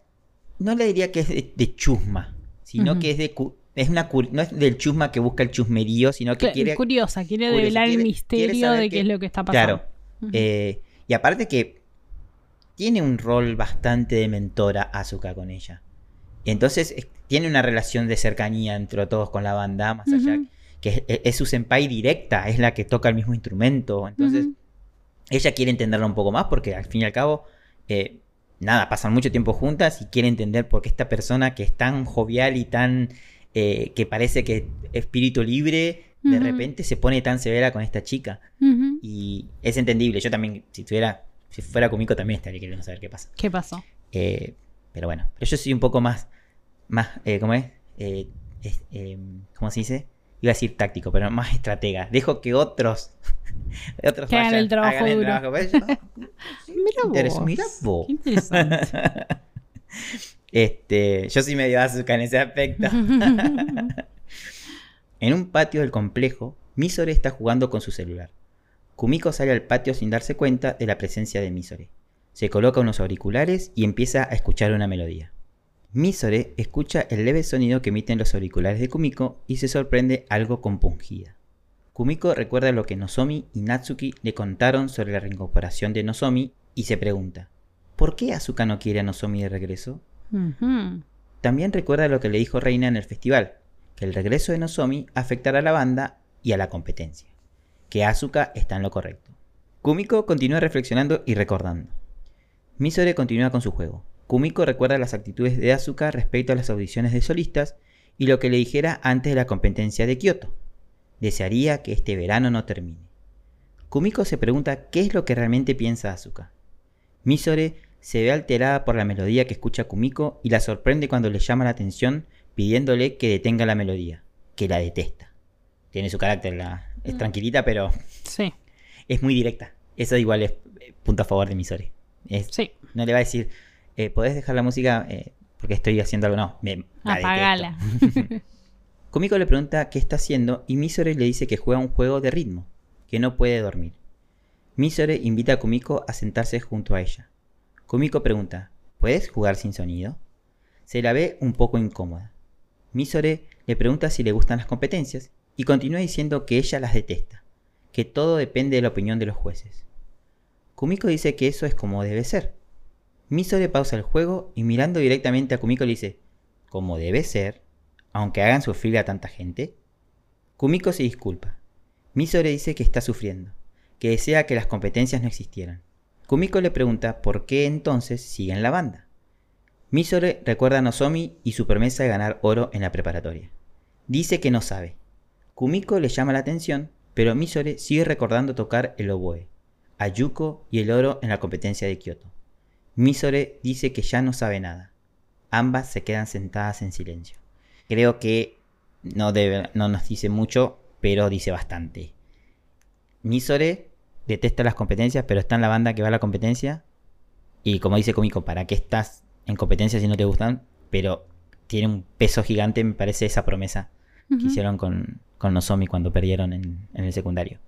S1: no le diría que es de, de chusma, sino que es de es una no es del chusma que busca el chusmerío, sino que quiere
S2: curiosa, quiere
S1: curiosa,
S2: develar
S1: quiere-
S2: el misterio de qué es lo que está pasando.
S1: Claro. Eh, y aparte que tiene un rol bastante de mentora Asuka con ella. Entonces es- tiene una relación de cercanía entre todos con la banda, más allá que es, es su senpai directa, es la que toca el mismo instrumento. Entonces ella quiere entenderla un poco más porque al fin y al cabo, eh, nada, pasan mucho tiempo juntas y quiere entender por qué esta persona que es tan jovial y tan... eh, que parece que es espíritu libre, de repente se pone tan severa con esta chica. Y es entendible. Yo también, si tuviera, si fuera Kumiko, también estaría queriendo saber qué pasa.
S2: ¿Qué pasó?
S1: Eh, pero bueno, pero yo soy un poco más, más, eh, ¿cómo es? Eh, es- eh, ¿Cómo se dice? Iba a decir táctico, pero más estratega. Dejo que otros, [laughs] otros
S2: Que hagan el trabajo
S1: hagan el
S2: duro.
S1: trabajo. Pero yo- [laughs]
S2: Mira vos.
S1: mira vos.
S2: Qué interesante. [laughs]
S1: este, yo sí medio azúcar en ese aspecto. [laughs] En un patio del complejo, Misore está jugando con su celular. Kumiko sale al patio sin darse cuenta de la presencia de Misore. Se coloca unos auriculares y empieza a escuchar una melodía. Misore escucha el leve sonido que emiten los auriculares de Kumiko y se sorprende algo compungida. Kumiko recuerda lo que Nozomi y Natsuki le contaron sobre la reincorporación de Nozomi y se pregunta, ¿por qué Asuka no quiere a Nozomi de regreso? También recuerda lo que le dijo Reina en el festival, que el regreso de Nozomi afectará a la banda y a la competencia, que Asuka está en lo correcto. Kumiko continúa reflexionando y recordando. Misore continúa con su juego. Kumiko recuerda las actitudes de Asuka respecto a las audiciones de solistas y lo que le dijera antes de la competencia de Kyoto. Desearía que este verano no termine. Kumiko se pregunta qué es lo que realmente piensa Asuka. Misore se ve alterada por la melodía que escucha Kumiko y la sorprende cuando le llama la atención pidiéndole que detenga la melodía, que la detesta. Tiene su carácter, la, es
S2: Mm.
S1: tranquilita, pero
S2: Sí,
S1: es muy directa. Eso igual es eh, punto a favor de Misore. Es-
S2: sí.
S1: No le va a decir, eh, ¿podés dejar la música eh, porque estoy haciendo algo? No, me, la
S2: Apagala. [laughs] [laughs]
S1: Kumiko le pregunta qué está haciendo y Misore le dice que juega un juego de ritmo, que no puede dormir. Misore invita a Kumiko a sentarse junto a ella. Kumiko pregunta, ¿puedes jugar sin sonido? Se la ve un poco incómoda. Misore le pregunta si le gustan las competencias y continúa diciendo que ella las detesta, que todo depende de la opinión de los jueces. Kumiko dice que eso es como debe ser. Misore pausa el juego y mirando directamente a Kumiko le dice, como debe ser, aunque hagan sufrir a tanta gente. Kumiko se disculpa. Misore dice que está sufriendo, que desea que las competencias no existieran. Kumiko le pregunta por qué entonces sigue en la banda. Misore recuerda a Nozomi y su promesa de ganar oro en la preparatoria. Dice que no sabe. Kumiko le llama la atención, pero Misore sigue recordando tocar el oboe, a Yuko y el oro en la competencia de Kyoto. Misore dice que ya no sabe nada. Ambas se quedan sentadas en silencio. Creo que no, no nos dice mucho, pero dice bastante. Misore detesta las competencias, pero está en la banda que va a la competencia. Y como dice Kumiko, ¿para qué estás en competencia si no te gustan? Pero tiene un peso gigante, me parece, esa promesa que hicieron con, con Nozomi cuando perdieron en, en el secundario.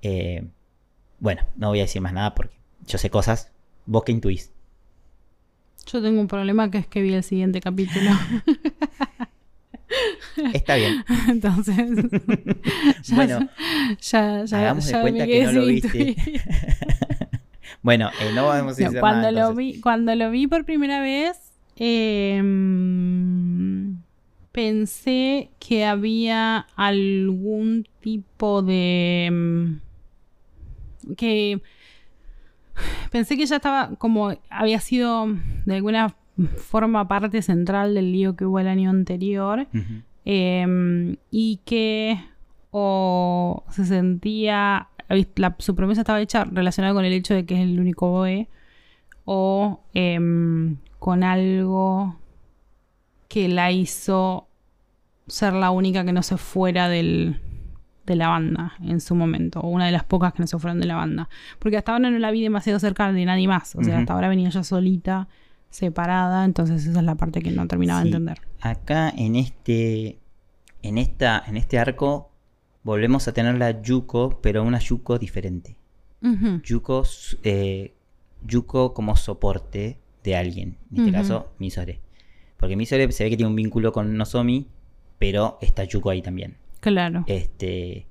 S1: Eh, bueno, no voy a decir más nada porque yo sé cosas. ¿Vos qué intuís?
S2: Yo tengo un problema que es que vi el siguiente capítulo. [laughs]
S1: Está bien. [laughs]
S2: Entonces. ya-
S1: Bueno,
S2: ya, ya,
S1: hagamos de
S2: ya
S1: cuenta
S2: me
S1: que
S2: quedé
S1: no lo viste. [laughs] Bueno, eh, no vamos a
S2: No,
S1: decir
S2: cuando,
S1: nada.
S2: lo
S1: entonces.
S2: vi, cuando lo vi por primera vez, eh, mm, pensé que había algún tipo de... mm, que [sighs] pensé que ya estaba como había sido de alguna forma parte central del lío que hubo el año anterior eh, y que o se sentía, la- su promesa estaba hecha relacionada con el hecho de que es el único BOE o em, con algo que la hizo ser la única que no se fuera del, de la banda en su momento, o una de las pocas que no se fueron de la banda. Porque hasta ahora no la vi demasiado cerca de nadie más, o sea, hasta ahora venía ella solita, separada, entonces esa es la parte que no terminaba
S1: Sí.
S2: de entender.
S1: Acá en este. En esta. En este arco. Volvemos a tener la Yuko, pero una Yuko diferente. Yuko, eh, Yuko como soporte de alguien. En este caso, Misore. Porque Misore se ve que tiene un vínculo con Nozomi, pero está Yuko ahí también.
S2: Claro.
S1: Este.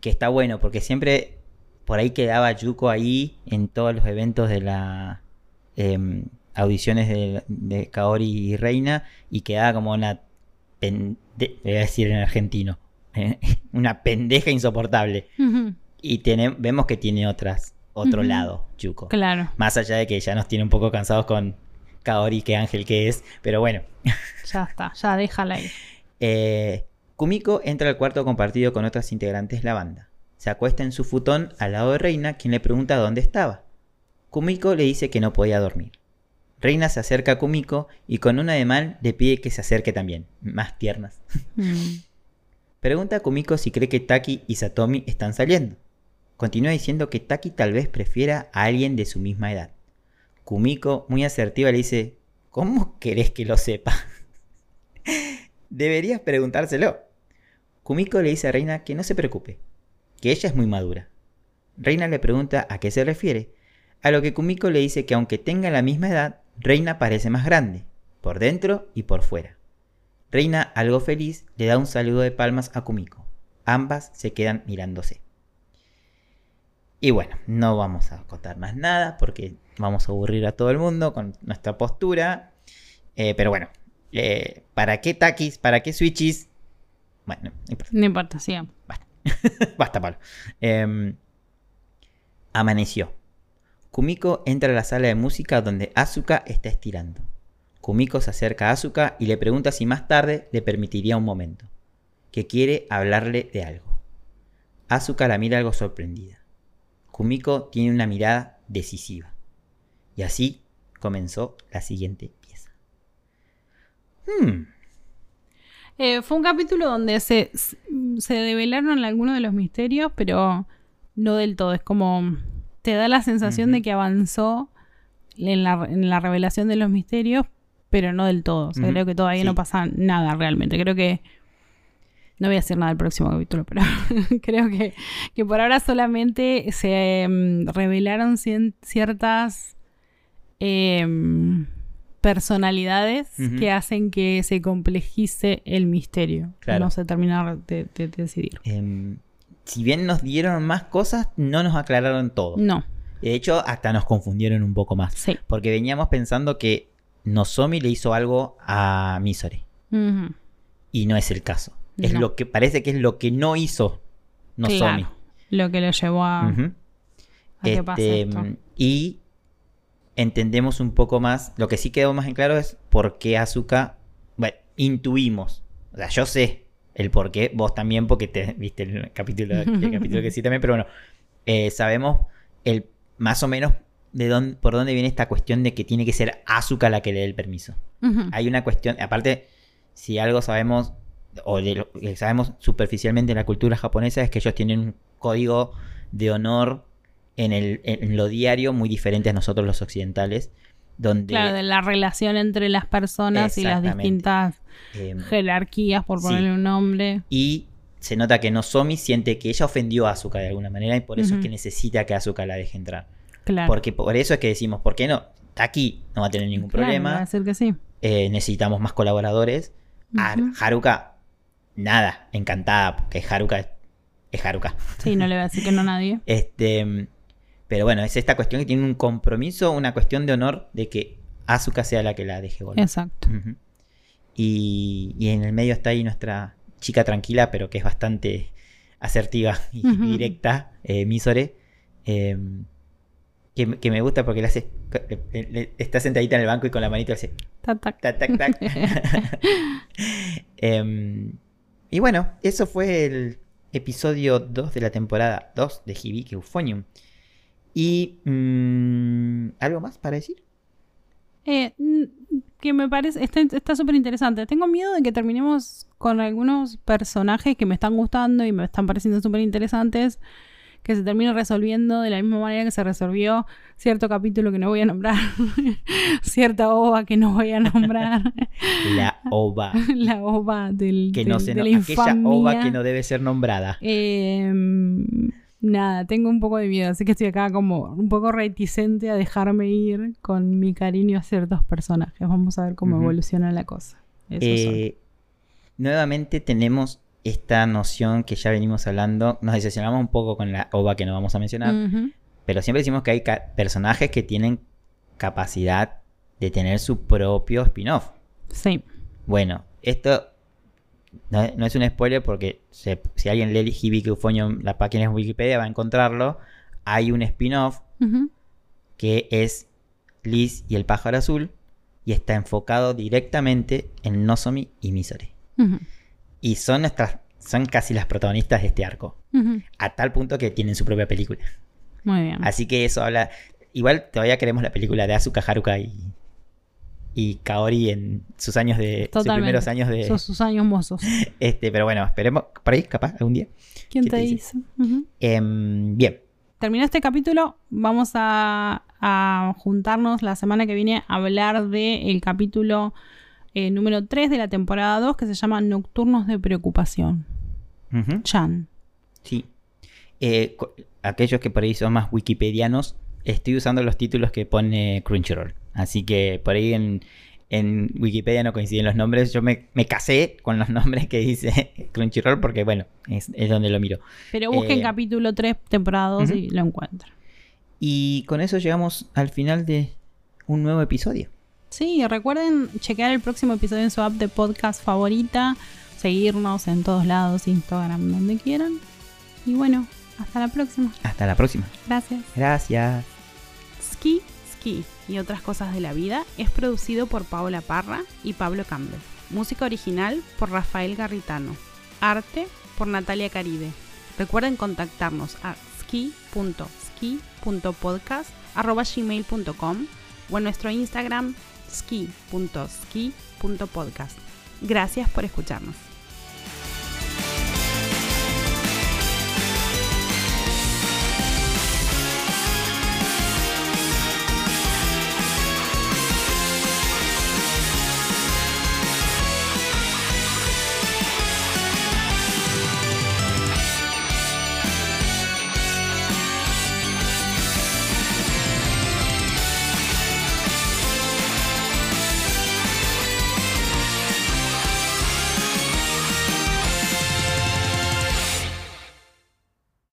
S1: Que está bueno, porque siempre por ahí quedaba Yuko ahí en todos los eventos de la. em, audiciones de, de Kaori y Reina. Y quedaba como una. pen- de- voy a decir en argentino. [laughs] una pendeja insoportable. Y tiene- vemos que tiene otras, otro lado, Yuko.
S2: Claro.
S1: Más allá de que ya nos tiene un poco cansados con Kaori, que ángel que es. Pero bueno. [laughs]
S2: Ya está, ya déjala ahí.
S1: Eh, Kumiko entra al cuarto compartido con otras integrantes de la banda. Se acuesta en su futón al lado de Reina, quien le pregunta dónde estaba. Kumiko le dice que no podía dormir. Reina se acerca a Kumiko y con un ademán le pide que se acerque también. Más tiernas.
S2: Mm.
S1: Pregunta a Kumiko si cree que Taki y Satomi están saliendo. Continúa diciendo que Taki tal vez prefiera a alguien de su misma edad. Kumiko, muy asertiva, le dice, ¿cómo querés que lo sepa? [laughs] Deberías preguntárselo. Kumiko le dice a Reina que no se preocupe, que ella es muy madura. Reina le pregunta a qué se refiere, a lo que Kumiko le dice que aunque tenga la misma edad, Reina parece más grande, por dentro y por fuera. Reina, algo feliz, le da un saludo de palmas a Kumiko. Ambas se quedan mirándose. Y bueno, no vamos a contar más nada porque vamos a aburrir a todo el mundo con nuestra postura. Eh, pero bueno, eh, ¿para qué takis? ¿Para qué switches? Bueno, no importa.
S2: No importa, sí.
S1: Basta, [laughs] Basta Pablo. Em, amaneció. Kumiko entra a la sala de música donde Asuka está estirando. Kumiko se acerca a Asuka y le pregunta si más tarde le permitiría un momento, que quiere hablarle de algo. Asuka la mira algo sorprendida. Kumiko tiene una mirada decisiva. Y así comenzó la siguiente pieza. Hmm,
S2: Eh, fue un capítulo donde se, se develaron algunos de los misterios, pero no del todo. Es como te da la sensación de que avanzó en la, en la revelación de los misterios, pero no del todo. O sea, creo que todavía
S1: sí.
S2: no pasa nada realmente. Creo que. No voy a decir nada del próximo capítulo, pero [laughs] creo que, que por ahora solamente se mm, revelaron cien- ciertas em, personalidades que hacen que se complejice el misterio.
S1: Claro.
S2: No se termina de, de- de decidir.
S1: em, si bien nos dieron más cosas, no nos aclararon todo.
S2: No,
S1: De hecho, hasta nos confundieron un poco más.
S2: sí.
S1: Porque veníamos pensando que Nozomi le hizo algo a Misore.
S2: Ujú.
S1: Y no es el caso. Es
S2: No.
S1: lo que parece que es lo que no hizo Nozomi.
S2: Claro. Lo que lo llevó a,
S1: Ujú.
S2: a que pase
S1: Este,
S2: esto.
S1: y entendemos un poco más. Lo que sí quedó más en claro es por qué Asuka. Bueno, intuimos. O sea, yo sé el por qué. Vos también, porque te viste el capítulo, el [laughs] capítulo que sí también. Pero bueno, eh, sabemos el más o menos de dónde, por dónde viene esta cuestión de que tiene que ser Asuka la que le dé el permiso. Hay una cuestión, aparte, si algo sabemos, o de lo que sabemos superficialmente en la cultura japonesa, es que ellos tienen un código de honor en, el, en lo diario muy diferente a nosotros los occidentales, donde
S2: Claro, de la relación entre las personas y las distintas
S1: em,
S2: jerarquías, por
S1: Sí.
S2: ponerle un nombre.
S1: y se nota que Nozomi siente que ella ofendió a Asuka de alguna manera y por eso es que necesita que Asuka la deje entrar.
S2: Claro.
S1: Porque por eso es que decimos, ¿por qué no? Está aquí, no va a tener ningún
S2: Claro,
S1: problema.
S2: va a decir que sí.
S1: eh, necesitamos más colaboradores. A. Haruka, nada, encantada, porque Haruka es, es Haruka.
S2: Sí, no le voy a decir que no a nadie. [laughs]
S1: Este, pero bueno, es esta cuestión que tiene un compromiso, una cuestión de honor de que Asuka sea la que la deje volver.
S2: Exacto.
S1: Y, y en el medio está ahí nuestra chica tranquila, pero que es bastante asertiva y directa, eh, Misore. eh, que, que me gusta porque le hace. le- le- está sentadita en el banco y con la manito hace.
S2: Tac, tac.
S1: Tac, tac. [laughs] Em, y bueno, eso fue el episodio 2 de la temporada 2 de Hibiki Euphonium. Y. mm, ¿Algo más para decir?
S2: Eh, que me parece, está súper interesante. Tengo miedo de que terminemos con algunos personajes que me están gustando y me están pareciendo súper interesantes, que se termine resolviendo de la misma manera que se resolvió cierto capítulo que no voy a nombrar, [laughs] cierta ova que no voy a nombrar, [laughs]
S1: La ova. [laughs]
S2: la ova del,
S1: Que no
S2: del-
S1: se
S2: de la
S1: aquella ova que no debe ser nombrada.
S2: Eh, nada, tengo un poco de miedo, así que estoy acá como un poco reticente a dejarme ir con mi cariño a ciertos personajes. Vamos a ver cómo evoluciona la cosa.
S1: Eh, nuevamente tenemos esta noción que ya venimos hablando. Nos decepcionamos un poco con la ova que no vamos a mencionar. Pero siempre decimos que hay personajes que tienen capacidad de tener su propio spin-off.
S2: Sí,
S1: Bueno, esto no, no es un spoiler porque se- si alguien lee Hibiki Euphonium, la página de Wikipedia, va a encontrarlo. Hay un spin-off que es Liz y el pájaro azul y está enfocado directamente en Nozomi y Misore. Y son nuestras son casi las protagonistas de este arco, a tal punto que tienen su propia película.
S2: Muy bien.
S1: Así que eso habla igual todavía queremos la película de Asuka Haruka y y Kaori en sus años de sus
S2: Totalmente.
S1: primeros años de
S2: sus años mozos. [laughs]
S1: este, pero bueno, esperemos por ahí capaz algún día.
S2: ¿Quién
S1: ¿Qué
S2: te
S1: te
S2: dice?
S1: Em, bien,
S2: Terminó este capítulo. Vamos a, a juntarnos la semana que viene a hablar del capítulo eh, número 3 de la temporada 2 que se llama Nocturnos de Preocupación. Chan.
S1: Sí. Eh, aquellos que por ahí son más wikipedianos, estoy usando los títulos que pone Crunchyroll. Así que por ahí en, en Wikipedia no coinciden los nombres. Yo me, me casé con los [laughs] nombres que dice Crunchyroll porque, bueno, es, es donde lo miro.
S2: Pero busquen
S1: Eh,
S2: capítulo 3, temporada 2
S1: ujú.
S2: y lo encuentran.
S1: Y con eso llegamos al final de un nuevo episodio.
S2: Sí, recuerden chequear el próximo episodio en su app de podcast favorita, seguirnos en todos lados, Instagram, donde quieran. Y bueno, hasta la próxima.
S1: Hasta la próxima.
S2: Gracias.
S1: Gracias.
S2: Ski, Y otras cosas de la vida es producido por Paola Parra y Pablo Campbell. Música original por Rafael Garritano. Arte por Natalia Caribe. Recuerden contactarnos a ski.ski.podcast.gmail.com o en nuestro Instagram ski.ski.podcast. Gracias por escucharnos.